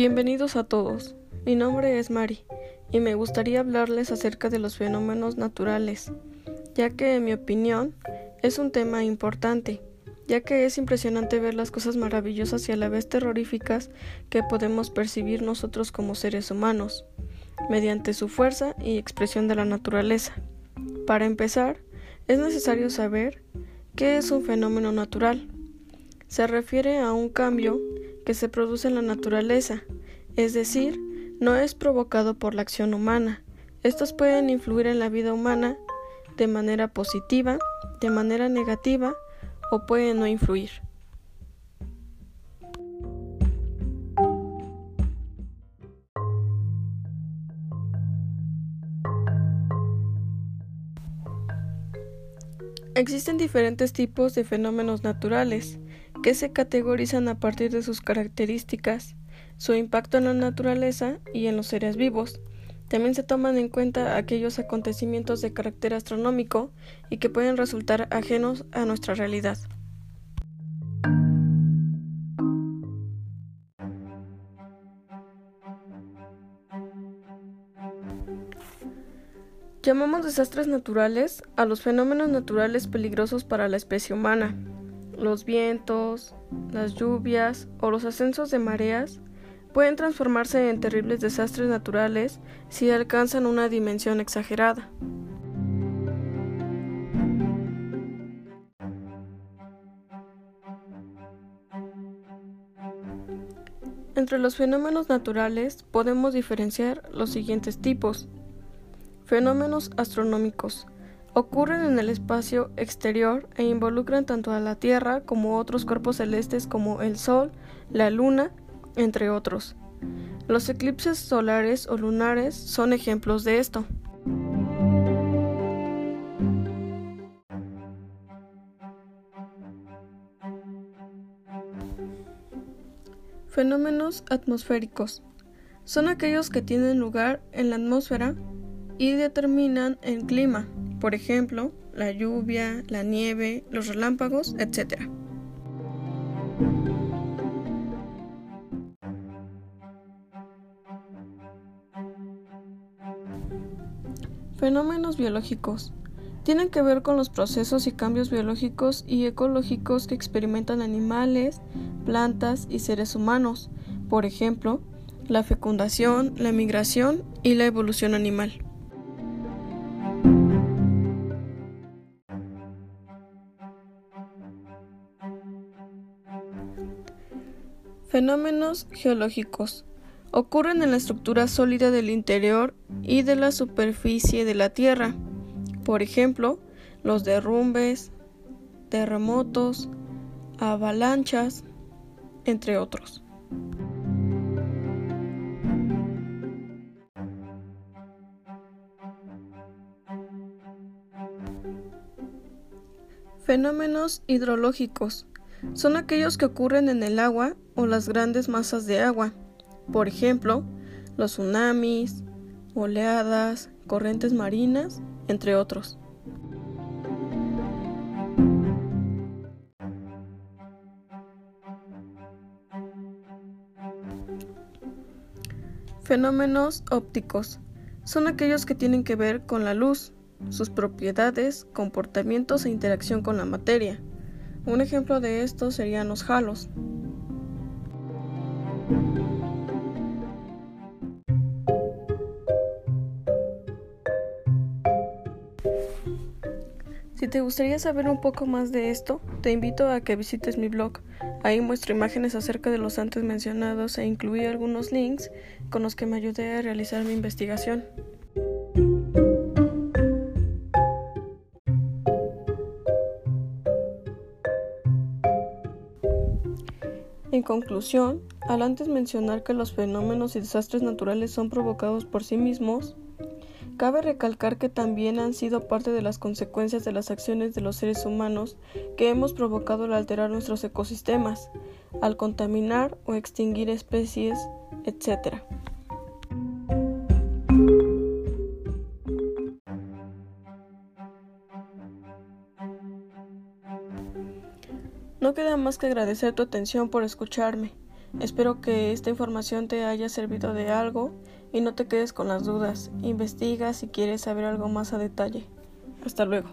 Bienvenidos a todos. Mi nombre es Mari y me gustaría hablarles acerca de los fenómenos naturales, ya que en mi opinión es un tema importante, ya que es impresionante ver las cosas maravillosas y a la vez terroríficas que podemos percibir nosotros como seres humanos, mediante su fuerza y expresión de la naturaleza. Para empezar, es necesario saber qué es un fenómeno natural. Se refiere a un cambio que se produce en la naturaleza, es decir, no es provocado por la acción humana. Estos pueden influir en la vida humana de manera positiva, de manera negativa o pueden no influir. Existen diferentes tipos de fenómenos naturales que se categorizan a partir de sus características, su impacto en la naturaleza y en los seres vivos. También se toman en cuenta aquellos acontecimientos de carácter astronómico y que pueden resultar ajenos a nuestra realidad. Llamamos desastres naturales a los fenómenos naturales peligrosos para la especie humana. Los vientos, las lluvias o los ascensos de mareas pueden transformarse en terribles desastres naturales si alcanzan una dimensión exagerada. Entre los fenómenos naturales podemos diferenciar los siguientes tipos. Fenómenos astronómicos. Ocurren en el espacio exterior e involucran tanto a la Tierra como otros cuerpos celestes como el Sol, la Luna entre otros. Los eclipses solares o lunares son ejemplos de esto. Fenómenos atmosféricos. Son aquellos que tienen lugar en la atmósfera y determinan el clima, por ejemplo, la lluvia, la nieve, los relámpagos, etc. Fenómenos biológicos. Tienen que ver con los procesos y cambios biológicos y ecológicos que experimentan animales, plantas y seres humanos, por ejemplo, la fecundación, la migración y la evolución animal. Fenómenos geológicos. Ocurren en la estructura sólida del interior y de la superficie de la Tierra. Por ejemplo, los derrumbes, terremotos, avalanchas, entre otros. Fenómenos hidrológicos son aquellos que ocurren en el agua o las grandes masas de agua por ejemplo, los tsunamis, oleadas, corrientes marinas, entre otros. Fenómenos ópticos son aquellos que tienen que ver con la luz, sus propiedades, comportamientos e interacción con la materia. Un ejemplo de esto serían los halos. Si te gustaría saber un poco más de esto, te invito a que visites mi blog. Ahí muestro imágenes acerca de los antes mencionados e incluí algunos links con los que me ayudé a realizar mi investigación. En conclusión, al antes mencionar que los fenómenos y desastres naturales son provocados por sí mismos, Cabe recalcar que también han sido parte de las consecuencias de las acciones de los seres humanos que hemos provocado al alterar nuestros ecosistemas, al contaminar o extinguir especies, etc. No queda más que agradecer tu atención por escucharme. Espero que esta información te haya servido de algo y no te quedes con las dudas. Investiga si quieres saber algo más a detalle. Hasta luego.